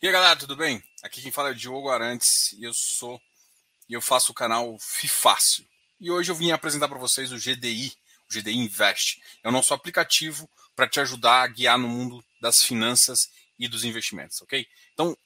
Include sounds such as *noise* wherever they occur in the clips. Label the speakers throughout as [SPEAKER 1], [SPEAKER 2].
[SPEAKER 1] E aí, galera, tudo bem? Aqui quem fala é o Diogo Arantes e eu sou e eu faço o canal Fifácil. E hoje eu vim apresentar para vocês o GDI, o GDI Invest. É o nosso aplicativo para te ajudar a guiar no mundo das finanças e dos investimentos, ok? Então,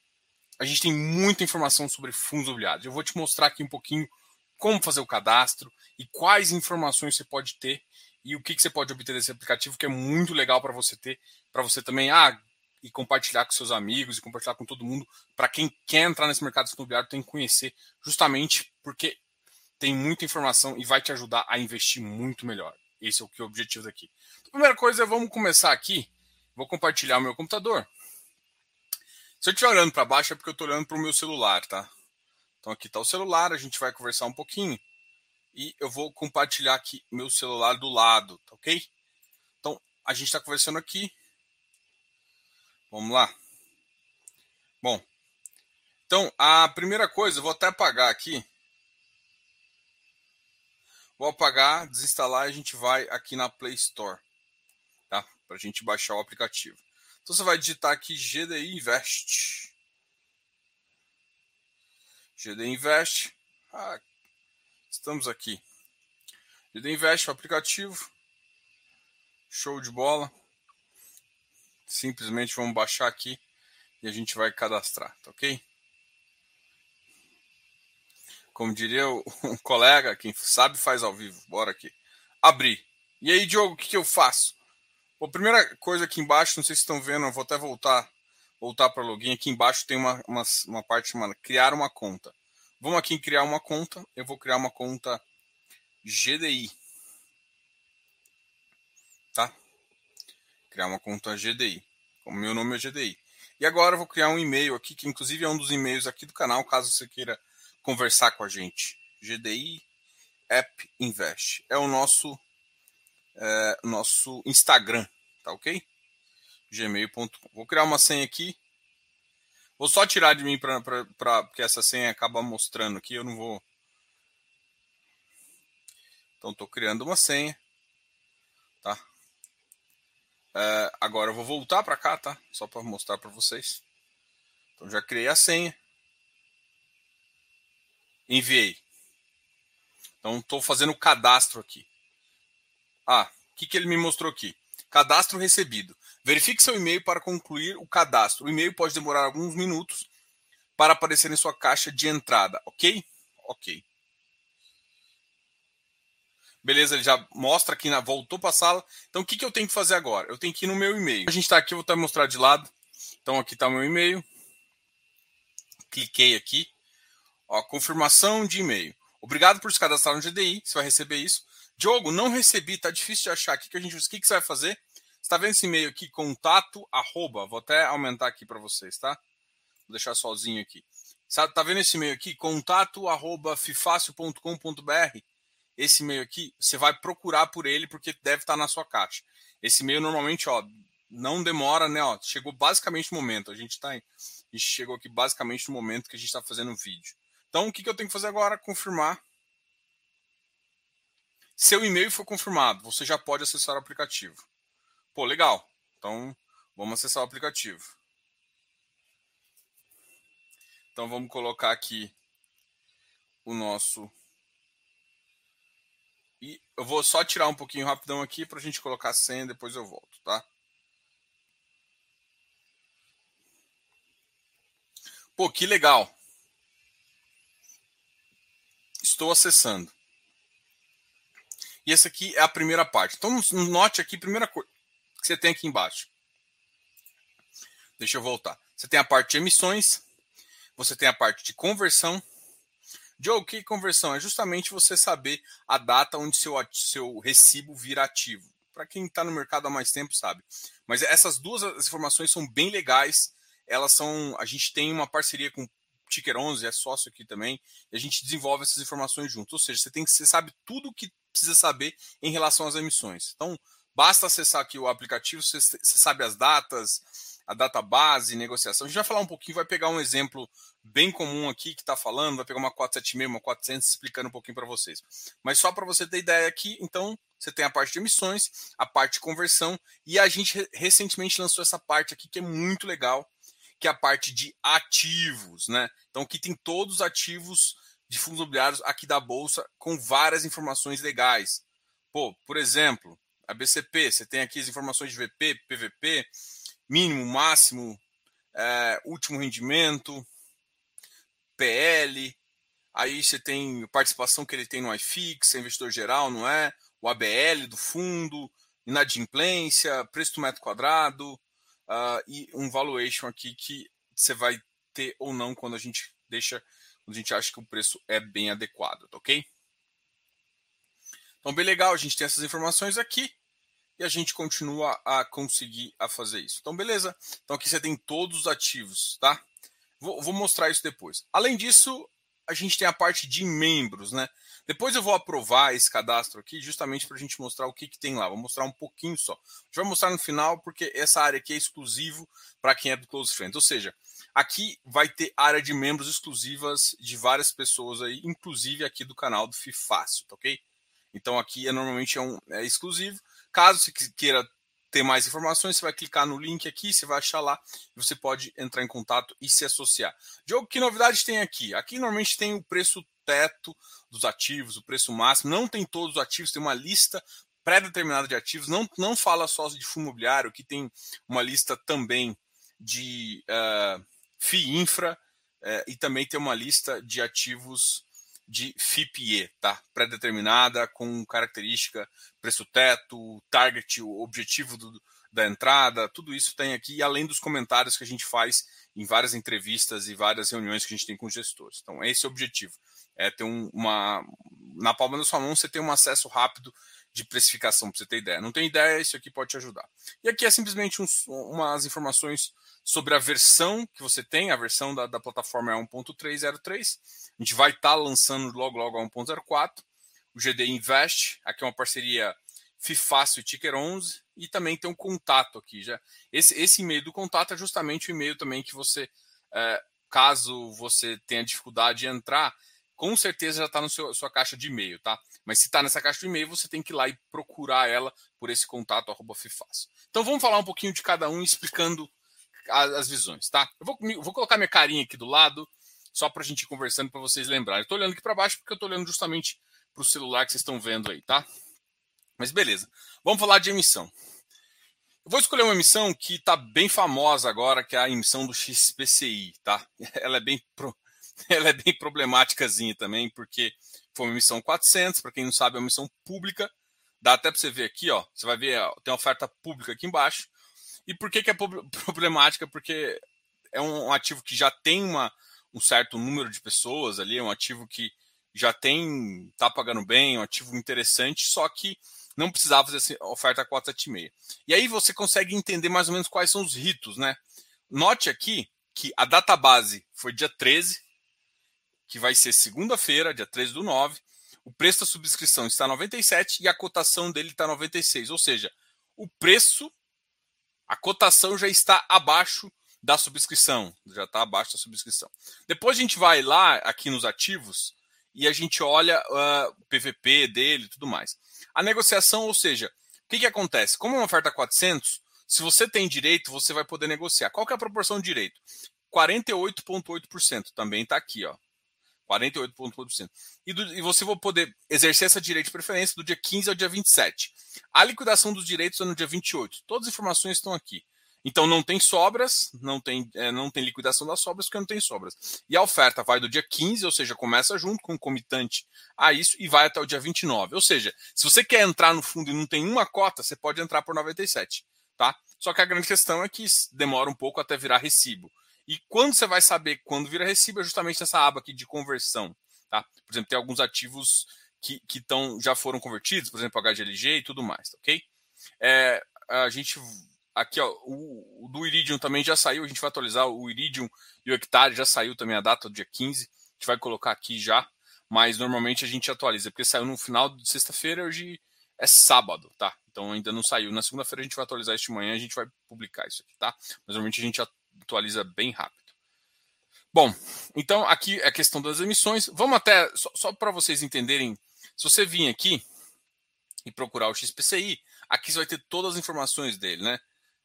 [SPEAKER 1] a gente tem muita informação sobre fundos imobiliários. Eu vou te mostrar aqui um pouquinho como fazer o cadastro e quais informações você pode ter e o que, que você pode obter desse aplicativo, que é muito legal para você ter, para você também, ah, e compartilhar com seus amigos e compartilhar com todo mundo. Para quem quer entrar nesse mercado imobiliário, tem que conhecer, justamente porque tem muita informação e vai te ajudar a investir muito melhor. Esse é o que é o objetivo daqui. A primeira coisa, vamos começar aqui. Vou compartilhar o meu computador. Se eu estiver olhando para baixo é porque eu estou olhando para o meu celular, tá? Então aqui está o celular, a gente vai conversar um pouquinho e eu vou compartilhar aqui meu celular do lado, tá ok? Então a gente está conversando aqui, Vamos lá. Bom, então a primeira coisa, vou até apagar aqui. Vou apagar, desinstalar e a gente vai aqui na Play Store, tá? Para a gente baixar o aplicativo. Então você vai digitar aqui GDI Invest. GDI Invest. Ah, estamos aqui. GDI Invest, o aplicativo. Show de bola simplesmente vamos baixar aqui e a gente vai cadastrar, tá ok? Como diria *laughs* um colega, quem sabe faz ao vivo. Bora aqui. Abrir. E aí, Diogo, o que, que eu faço? a primeira coisa aqui embaixo, não sei se estão vendo, eu vou até voltar voltar para login. Aqui embaixo tem uma, uma, uma parte chamada criar uma conta. Vamos aqui em criar uma conta. Eu vou criar uma conta GDI. Tá? Criar uma conta GDI. O meu nome é GDI. E agora eu vou criar um e-mail aqui, que inclusive é um dos e-mails aqui do canal, caso você queira conversar com a gente. GDI App Invest. É o nosso, é, nosso Instagram, tá ok? gmail.com. Vou criar uma senha aqui. Vou só tirar de mim para porque essa senha acaba mostrando aqui. Eu não vou. Então estou criando uma senha? Uh, agora eu vou voltar para cá, tá? Só para mostrar para vocês. Então já criei a senha. Enviei. Então estou fazendo o cadastro aqui. Ah, o que, que ele me mostrou aqui? Cadastro recebido. Verifique seu e-mail para concluir o cadastro. O e-mail pode demorar alguns minutos para aparecer em sua caixa de entrada, ok? Ok. Beleza, ele já mostra aqui, voltou para a sala. Então, o que, que eu tenho que fazer agora? Eu tenho que ir no meu e-mail. A gente está aqui, eu vou até mostrar de lado. Então, aqui está o meu e-mail. Cliquei aqui. Ó, confirmação de e-mail. Obrigado por se cadastrar no GDI. Você vai receber isso. Diogo, não recebi, tá difícil de achar. O que, a gente, o que, que você vai fazer? Você está vendo esse e-mail aqui? Contato, arroba. Vou até aumentar aqui para vocês, tá? Vou deixar sozinho aqui. Tá vendo esse e-mail aqui? Contato, arroba, fifácil.com.br esse e-mail aqui, você vai procurar por ele porque deve estar na sua caixa. Esse e-mail normalmente, ó, não demora, né? Ó, chegou basicamente no momento. A gente tá, a gente chegou aqui basicamente no momento que a gente está fazendo o vídeo. Então, o que, que eu tenho que fazer agora? Confirmar. Seu e-mail foi confirmado, você já pode acessar o aplicativo. Pô, legal. Então, vamos acessar o aplicativo. Então, vamos colocar aqui o nosso e eu vou só tirar um pouquinho rapidão aqui para a gente colocar a senha, depois eu volto, tá? Pô, que legal. Estou acessando. E essa aqui é a primeira parte. Então, note aqui, primeira coisa que você tem aqui embaixo. Deixa eu voltar. Você tem a parte de emissões, você tem a parte de conversão, Joe, que conversão? É justamente você saber a data onde seu, seu recibo vira ativo. Para quem está no mercado há mais tempo sabe. Mas essas duas informações são bem legais. Elas são. A gente tem uma parceria com o Ticker 11, é sócio aqui também, e a gente desenvolve essas informações junto. Ou seja, você tem que você sabe tudo o que precisa saber em relação às emissões. Então, basta acessar aqui o aplicativo, você, você sabe as datas, a database, negociação. A gente vai falar um pouquinho, vai pegar um exemplo bem comum aqui que está falando, vai pegar uma 476, uma 400, explicando um pouquinho para vocês. Mas só para você ter ideia aqui, então, você tem a parte de emissões, a parte de conversão, e a gente recentemente lançou essa parte aqui que é muito legal, que é a parte de ativos, né? Então aqui tem todos os ativos de fundos imobiliários aqui da bolsa com várias informações legais. Pô, por exemplo, a BCP, você tem aqui as informações de VP, PVP, mínimo, máximo, é, último rendimento, PL, aí você tem participação que ele tem no iFix, é investidor geral, não é? O ABL do fundo, inadimplência, preço do metro quadrado uh, e um valuation aqui que você vai ter ou não quando a gente deixa quando a gente acha que o preço é bem adequado, tá ok? Então, bem legal, a gente tem essas informações aqui e a gente continua a conseguir a fazer isso. Então, beleza. Então, aqui você tem todos os ativos, tá? Vou, vou mostrar isso depois. Além disso, a gente tem a parte de membros, né? Depois eu vou aprovar esse cadastro aqui, justamente para a gente mostrar o que, que tem lá. Vou mostrar um pouquinho só. Gente vai mostrar no final, porque essa área aqui é exclusivo para quem é do Close Friends. Ou seja, aqui vai ter área de membros exclusivas de várias pessoas aí, inclusive aqui do canal do FIFácil, tá ok? Então aqui é normalmente é, um, é exclusivo. Caso você queira ter mais informações, você vai clicar no link aqui, você vai achar lá você pode entrar em contato e se associar. Diogo, que novidade tem aqui? Aqui normalmente tem o preço teto dos ativos, o preço máximo. Não tem todos os ativos, tem uma lista pré-determinada de ativos. Não, não fala só de fundo imobiliário, que tem uma lista também de uh, FII Infra uh, e também tem uma lista de ativos de FIPE, tá? Pré-determinada, com característica, preço teto, target, o objetivo do, da entrada, tudo isso tem aqui, além dos comentários que a gente faz em várias entrevistas e várias reuniões que a gente tem com gestores. Então, esse é o objetivo é ter um, uma. Na palma da sua mão, você tem um acesso rápido de precificação, para você ter ideia. Não tem ideia, isso aqui pode te ajudar. E aqui é simplesmente uns, umas informações sobre a versão que você tem, a versão da, da plataforma é 1.303. A gente vai estar tá lançando logo, logo a 1.04. O GD Invest, aqui é uma parceria FIFácil e Ticker 11. E também tem um contato aqui. já. Esse, esse e-mail do contato é justamente o e-mail também que você, é, caso você tenha dificuldade de entrar, com certeza já está na sua caixa de e-mail, tá? Mas se está nessa caixa de e-mail, você tem que ir lá e procurar ela por esse contato arroba. Então vamos falar um pouquinho de cada um, explicando as, as visões, tá? Eu vou, vou, colocar minha carinha aqui do lado, só para a gente ir conversando, para vocês lembrarem. Estou olhando aqui para baixo porque eu estou olhando justamente para o celular que vocês estão vendo aí, tá? Mas beleza. Vamos falar de emissão. Eu vou escolher uma emissão que está bem famosa agora, que é a emissão do XPCI, tá? *laughs* Ela é bem pro *laughs* ela é bem problemáticazinha também, porque foi uma missão 400, para quem não sabe, é uma missão pública. Dá até para você ver aqui, ó. Você vai ver, ó, tem uma oferta pública aqui embaixo. E por que, que é *laughs* problemática? Porque é um ativo que já tem uma, um certo número de pessoas ali, é um ativo que já tem, tá pagando bem, é um ativo interessante, só que não precisava fazer essa oferta 476. E aí você consegue entender mais ou menos quais são os ritos, né? Note aqui que a data base foi dia 13, que vai ser segunda-feira, dia 13 do 9. O preço da subscrição está 97 e a cotação dele está 96. Ou seja, o preço, a cotação já está abaixo da subscrição. Já está abaixo da subscrição. Depois a gente vai lá aqui nos ativos e a gente olha uh, o PVP dele e tudo mais. A negociação, ou seja, o que, que acontece? Como é uma oferta 400, se você tem direito, você vai poder negociar. Qual que é a proporção de direito? 48,8%. Também está aqui, ó. 48,1%. E, e você vai poder exercer essa direito de preferência do dia 15 ao dia 27. A liquidação dos direitos é no dia 28. Todas as informações estão aqui. Então não tem sobras, não tem, é, não tem liquidação das sobras, porque não tem sobras. E a oferta vai do dia 15, ou seja, começa junto com o comitante a isso e vai até o dia 29. Ou seja, se você quer entrar no fundo e não tem uma cota, você pode entrar por 97. Tá? Só que a grande questão é que demora um pouco até virar recibo. E quando você vai saber quando vira recibo é justamente nessa aba aqui de conversão. Tá? Por exemplo, tem alguns ativos que, que tão, já foram convertidos, por exemplo, HGLG e tudo mais, ok? É, a gente aqui, ó, o, o, do Iridium também já saiu, a gente vai atualizar o Iridium e o Hectare, já saiu também a data do dia 15, a gente vai colocar aqui já, mas normalmente a gente atualiza, porque saiu no final de sexta-feira, hoje é sábado, tá? Então ainda não saiu. Na segunda-feira a gente vai atualizar este manhã, a gente vai publicar isso aqui, tá? Mas normalmente a gente atualiza bem rápido. Bom, então aqui é a questão das emissões. Vamos até, só, só para vocês entenderem, se você vir aqui e procurar o XPCI, aqui você vai ter todas as informações dele, né?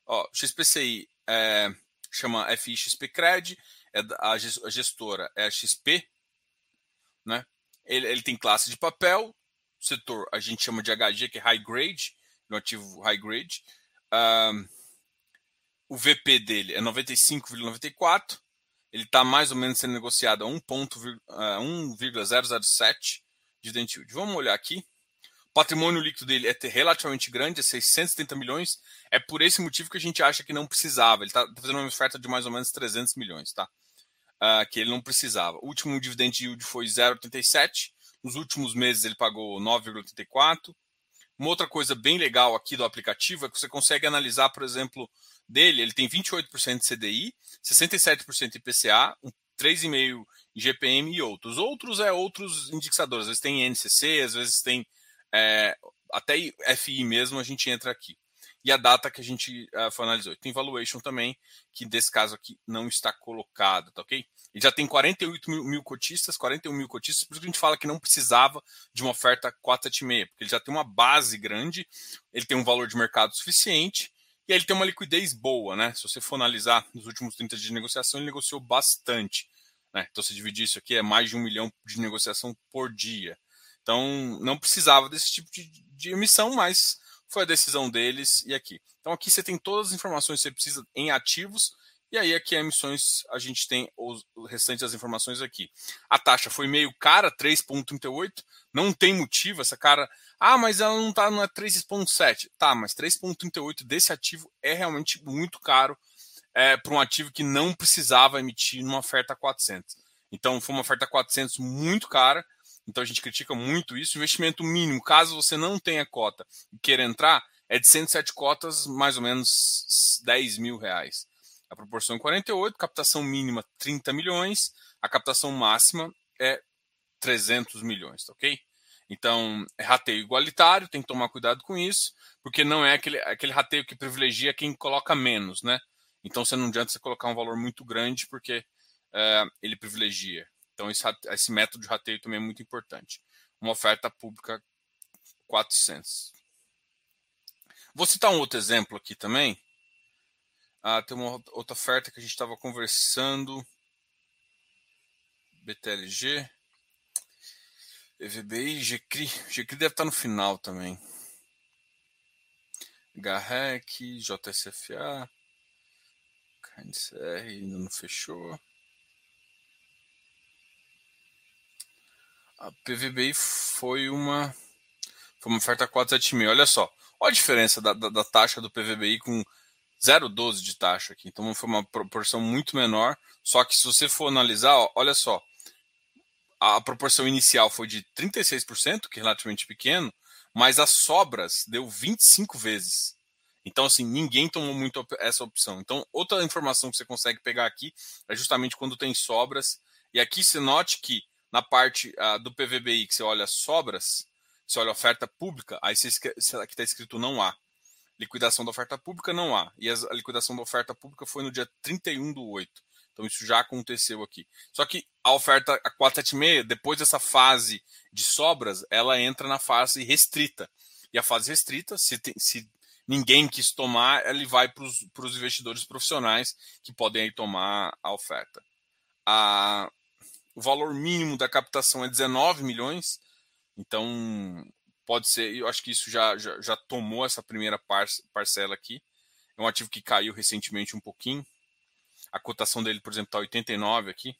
[SPEAKER 1] Ó, XPCI, é, chama FIXP Cred, é a gestora é a XP, né? Ele, ele tem classe de papel, setor a gente chama de HG, que é High Grade, no ativo High Grade. Um, o VP dele é 95,94. Ele está mais ou menos sendo negociado a 1,007 de yield. Vamos olhar aqui. O patrimônio líquido dele é relativamente grande, é 670 milhões. É por esse motivo que a gente acha que não precisava. Ele está fazendo uma oferta de mais ou menos 300 milhões, tá? Uh, que ele não precisava. O último dividend yield foi 0,87. Nos últimos meses ele pagou 9,84. Uma outra coisa bem legal aqui do aplicativo é que você consegue analisar, por exemplo, dele, ele tem 28% de CDI, 67% IPCA, 3,5% GPM e outros. Outros é outros indicadores, às vezes tem NCC, às vezes tem é, até FI mesmo, a gente entra aqui. E a data que a gente uh, analisou. Tem valuation também, que desse caso aqui não está colocado, tá ok? Ele já tem 48 mil, mil cotistas, 41 mil cotistas, por isso que a gente fala que não precisava de uma oferta 476, porque ele já tem uma base grande, ele tem um valor de mercado suficiente e aí ele tem uma liquidez boa, né? Se você for analisar nos últimos 30 dias de negociação, ele negociou bastante. Né? Então, se dividir isso aqui, é mais de um milhão de negociação por dia. Então, não precisava desse tipo de, de emissão, mas foi a decisão deles e aqui. Então, aqui você tem todas as informações que você precisa em ativos e aí aqui emissões a gente tem os restantes das informações aqui. A taxa foi meio cara, 3.38, não tem motivo essa cara. Ah, mas ela não tá não é 3.7. Tá, mas 3.38 desse ativo é realmente muito caro é, para um ativo que não precisava emitir numa oferta 400. Então foi uma oferta 400 muito cara. Então a gente critica muito isso. Investimento mínimo, caso você não tenha cota e queira entrar, é de 107 cotas, mais ou menos 10 mil reais. A proporção é 48, captação mínima 30 milhões, a captação máxima é 300 milhões, tá ok? Então, é rateio igualitário, tem que tomar cuidado com isso, porque não é aquele, aquele rateio que privilegia quem coloca menos, né? Então, você não adianta você colocar um valor muito grande, porque é, ele privilegia. Então, esse, esse método de rateio também é muito importante. Uma oferta pública 400. Vou citar um outro exemplo aqui também, ah, tem uma outra oferta que a gente estava conversando. BTLG. EVBI, GCRI. GCRI deve estar no final também. HREC, JSFA. KNCR ainda não fechou. A PVBI foi uma foi uma oferta 476. Olha só, olha a diferença da, da, da taxa do PVBI com 0,12 de taxa aqui. Então foi uma proporção muito menor. Só que se você for analisar, ó, olha só, a proporção inicial foi de 36%, que é relativamente pequeno, mas as sobras deu 25 vezes. Então, assim, ninguém tomou muito essa opção. Então, outra informação que você consegue pegar aqui é justamente quando tem sobras. E aqui você note que na parte uh, do PVBI, que você olha sobras, você olha oferta pública, aí você, aqui está escrito não há. Liquidação da oferta pública não há. E a liquidação da oferta pública foi no dia 31 do 8. Então isso já aconteceu aqui. Só que a oferta a 476, depois dessa fase de sobras, ela entra na fase restrita. E a fase restrita, se, tem, se ninguém quis tomar, ele vai para os investidores profissionais que podem aí tomar a oferta. A, o valor mínimo da captação é 19 milhões. Então, pode ser, eu acho que isso já, já, já tomou essa primeira parcela aqui. É um ativo que caiu recentemente um pouquinho. A cotação dele, por exemplo, está 89 aqui.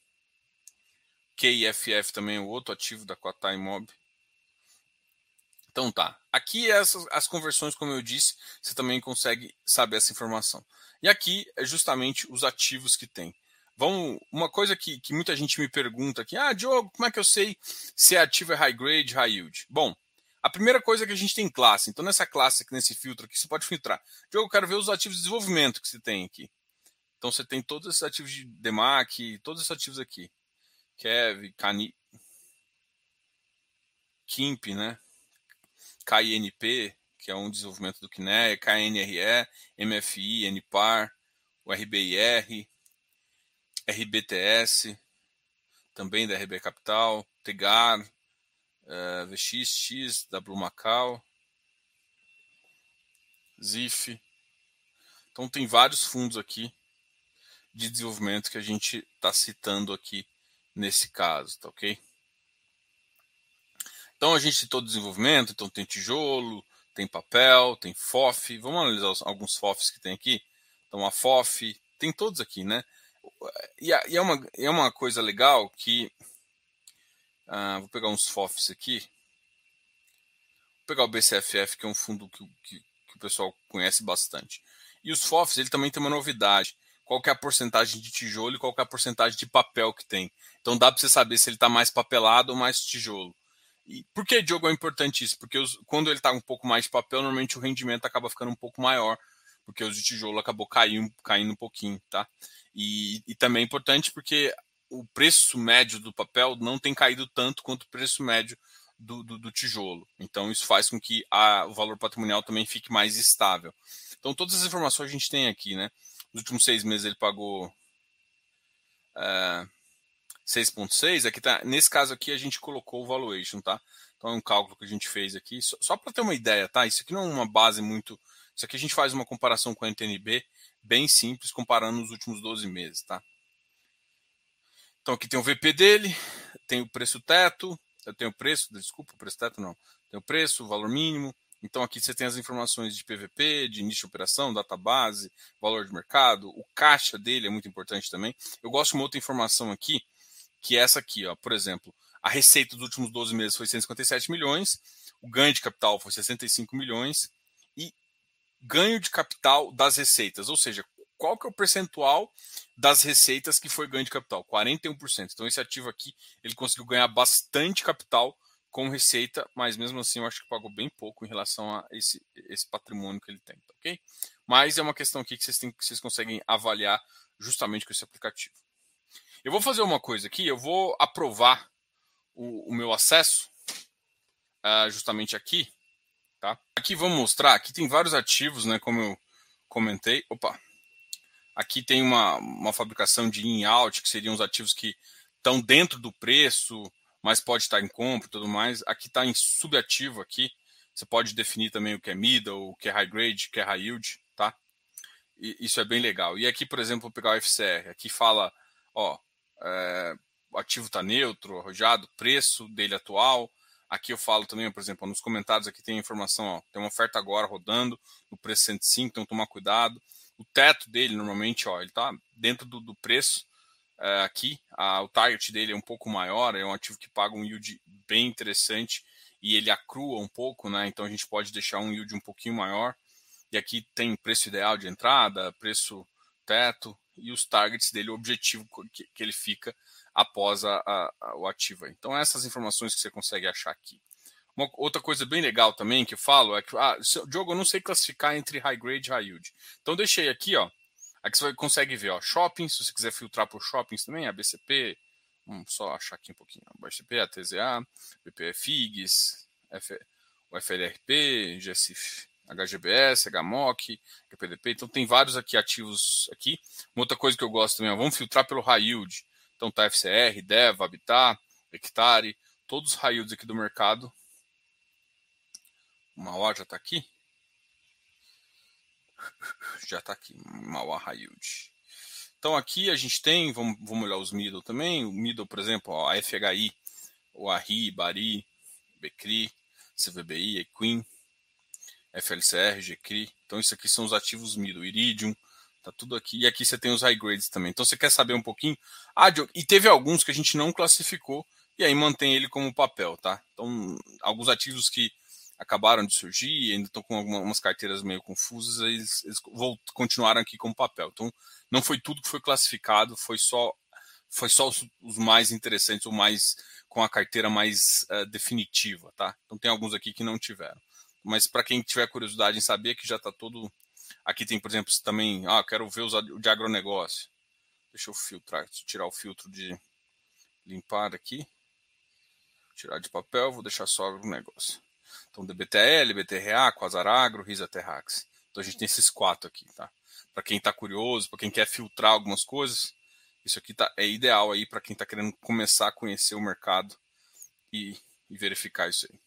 [SPEAKER 1] KIFF também é outro ativo da Quatai Mob. Então tá. Aqui essas as conversões, como eu disse, você também consegue saber essa informação. E aqui é justamente os ativos que tem. Vamos, uma coisa que, que muita gente me pergunta aqui, ah, Diogo, como é que eu sei se é ativo é high grade, high yield? Bom, a primeira coisa é que a gente tem classe. Então, nessa classe, nesse filtro aqui, você pode filtrar. Diogo, eu quero ver os ativos de desenvolvimento que você tem aqui. Então, você tem todos esses ativos de DEMAC, todos esses ativos aqui. Kev, Cani... KIMP, né? KINP, que é um desenvolvimento do KNE, KNRE, MFI, NPAR, o RBIR, RBTS, também da RB Capital, TEGAR, uh, VXX, da Blue Macau, ZIF. Então tem vários fundos aqui de desenvolvimento que a gente está citando aqui nesse caso, tá ok? Então a gente citou desenvolvimento, então tem tijolo, tem papel, tem FOF. Vamos analisar alguns FOFs que tem aqui. Então a FOF, tem todos aqui, né? E, é, uma, é uma coisa legal que. Ah, vou pegar uns FOFs aqui. Vou pegar o BCFF, que é um fundo que, que, que o pessoal conhece bastante. E os FOFs, ele também tem uma novidade. Qual é a porcentagem de tijolo e qual é a porcentagem de papel que tem. Então dá para você saber se ele está mais papelado ou mais tijolo. E por que, Diogo, é importante isso? Porque os, quando ele está um pouco mais de papel, normalmente o rendimento acaba ficando um pouco maior, porque os de tijolo acabou caindo, caindo um pouquinho, tá? E, e também é importante porque o preço médio do papel não tem caído tanto quanto o preço médio do, do, do tijolo. Então, isso faz com que a, o valor patrimonial também fique mais estável. Então, todas as informações a gente tem aqui, né? Nos últimos seis meses ele pagou é, 6,6. Aqui tá, nesse caso aqui a gente colocou o valuation, tá? Então é um cálculo que a gente fez aqui, só, só para ter uma ideia, tá? Isso aqui não é uma base muito. Isso aqui a gente faz uma comparação com a NTNB bem simples, comparando os últimos 12 meses, tá? Então aqui tem o VP dele, tem o preço teto, tenho o preço, desculpa, o preço teto não. Tem o preço, o valor mínimo. Então aqui você tem as informações de PVP, de início de operação, database, valor de mercado, o caixa dele é muito importante também. Eu gosto de uma outra informação aqui, que é essa aqui, ó. Por exemplo, a receita dos últimos 12 meses foi 157 milhões, o ganho de capital foi 65 milhões e ganho de capital das receitas, ou seja, qual que é o percentual das receitas que foi ganho de capital? 41%. Então esse ativo aqui, ele conseguiu ganhar bastante capital com receita, mas mesmo assim eu acho que pagou bem pouco em relação a esse, esse patrimônio que ele tem, tá ok? Mas é uma questão aqui que vocês, têm, que vocês conseguem avaliar justamente com esse aplicativo. Eu vou fazer uma coisa aqui, eu vou aprovar o, o meu acesso uh, justamente aqui, tá? Aqui vamos mostrar, aqui tem vários ativos, né, como eu comentei. Opa! Aqui tem uma, uma fabricação de in-out, que seriam os ativos que estão dentro do preço, mas pode estar em compra e tudo mais. Aqui está em subativo aqui. Você pode definir também o que é middle, o que é high grade, o que é high yield, tá? E isso é bem legal. E aqui, por exemplo, vou pegar o FCR. Aqui fala, ó, é, o ativo está neutro, arrojado, preço dele atual. Aqui eu falo também, por exemplo, nos comentários aqui tem informação, ó, tem uma oferta agora rodando no preço 105, então tomar cuidado. O teto dele, normalmente, ó, ele está dentro do, do preço é, aqui. A, o target dele é um pouco maior, é um ativo que paga um yield bem interessante e ele acrua um pouco, né? Então a gente pode deixar um yield um pouquinho maior. E aqui tem preço ideal de entrada, preço teto, e os targets dele, o objetivo que, que ele fica após a, a, a, o ativo. Então, essas informações que você consegue achar aqui. Uma outra coisa bem legal também que eu falo é que, ah, Diogo, eu não sei classificar entre high grade e high yield. Então, deixei aqui, ó. Aqui você consegue ver, ó, shopping, se você quiser filtrar por shoppings também, a BCP, vamos só achar aqui um pouquinho, a BCP, a TZA, BPFIGs, F, o FLRP, GSIF, HGBS, HMOC, HPDP. Então tem vários aqui ativos aqui. Uma outra coisa que eu gosto também, ó, vamos filtrar pelo high yield. Então tá FCR, DEV, Habitat, Hectare, todos os high yields aqui do mercado. Uma hora *laughs* já está aqui. Já está aqui, Mauá High. Então aqui a gente tem, vamos, vamos olhar os middle também. O middle, por exemplo, ó, a FHI, o ARRI, BARI, BCRI, CVBI, Equin, FLCR, GCRI. Então, isso aqui são os ativos middle, Iridium, tá tudo aqui. E aqui você tem os high grades também. Então, você quer saber um pouquinho? Ah, e teve alguns que a gente não classificou e aí mantém ele como papel, tá? Então, alguns ativos que acabaram de surgir, ainda estão com algumas carteiras meio confusas, eles, eles continuaram aqui como papel. Então, não foi tudo que foi classificado, foi só foi só os, os mais interessantes, ou mais com a carteira mais uh, definitiva, tá? Então tem alguns aqui que não tiveram. Mas para quem tiver curiosidade em saber que já está todo. Aqui tem, por exemplo, também. Ah, quero ver os de agronegócio. Deixa eu filtrar, deixa eu tirar o filtro de limpar aqui. Tirar de papel, vou deixar só agronegócio. Então, DBTL, BTRA, Quasaragro, Risa Terrax. Então a gente tem esses quatro aqui, tá? Para quem está curioso, para quem quer filtrar algumas coisas, isso aqui tá, é ideal aí para quem está querendo começar a conhecer o mercado e, e verificar isso aí.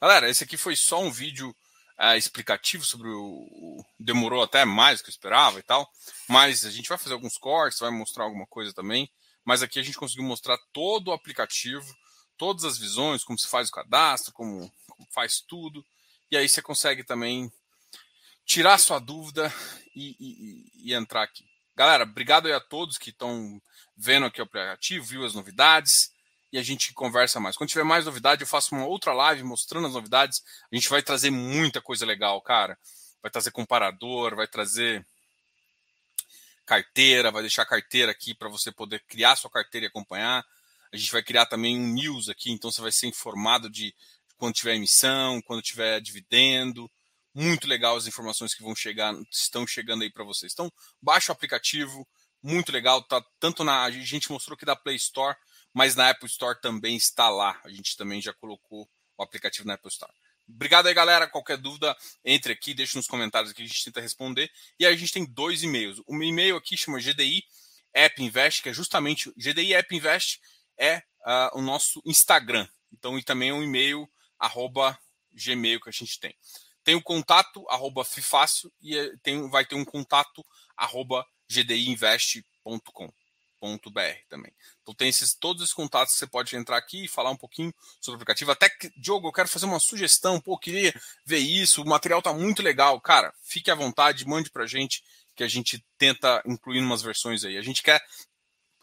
[SPEAKER 1] Galera, esse aqui foi só um vídeo é, explicativo sobre o, o, Demorou até mais do que eu esperava e tal. Mas a gente vai fazer alguns cortes, vai mostrar alguma coisa também. Mas aqui a gente conseguiu mostrar todo o aplicativo, todas as visões, como se faz o cadastro, como, como faz tudo. E aí você consegue também tirar sua dúvida e, e, e, entrar aqui. Galera, obrigado aí a todos que estão vendo aqui o aplicativo, viu as novidades e a gente conversa mais. Quando tiver mais novidade, eu faço uma outra live mostrando as novidades. A gente vai trazer muita coisa legal, cara. Vai trazer comparador, vai trazer carteira, vai deixar carteira aqui para você poder criar sua carteira e acompanhar. A gente vai criar também um news aqui, então você vai ser informado de quando tiver emissão, quando tiver dividendo. Muito legal as informações que vão chegar, estão chegando aí para vocês. Então, baixa o aplicativo, muito legal, tá tanto na a gente mostrou que da Play Store mas na Apple Store também está lá. A gente também já colocou o aplicativo na Apple Store. Obrigado aí, galera. Qualquer dúvida, entre aqui, deixe nos comentários que a gente tenta responder. E aí a gente tem dois e-mails. Um e-mail aqui chama GDI App Invest, que é justamente GDI App Invest é uh, o nosso Instagram. Então, e também é um e-mail arroba Gmail que a gente tem. Tem o contato arroba Fifácil e é, tem, vai ter um contato arroba gdiinvest.com br também. Então tem esses, todos esses contatos você pode entrar aqui e falar um pouquinho sobre o aplicativo. Até que, Diogo, eu quero fazer uma sugestão, pô, queria ver isso, o material tá muito legal. Cara, fique à vontade, mande pra gente que a gente tenta incluir umas versões aí. A gente quer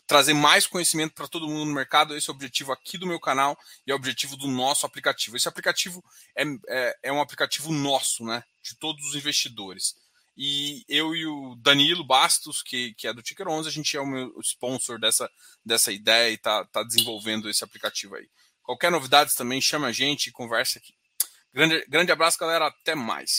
[SPEAKER 1] trazer mais conhecimento para todo mundo no mercado. Esse é o objetivo aqui do meu canal e é o objetivo do nosso aplicativo. Esse aplicativo é, é, é um aplicativo nosso, né? De todos os investidores. E eu e o Danilo Bastos, que, que é do Ticker 11, a gente é o meu sponsor dessa, dessa ideia e está tá desenvolvendo esse aplicativo aí. Qualquer novidade também, chama a gente e conversa aqui. Grande, grande abraço, galera. Até mais.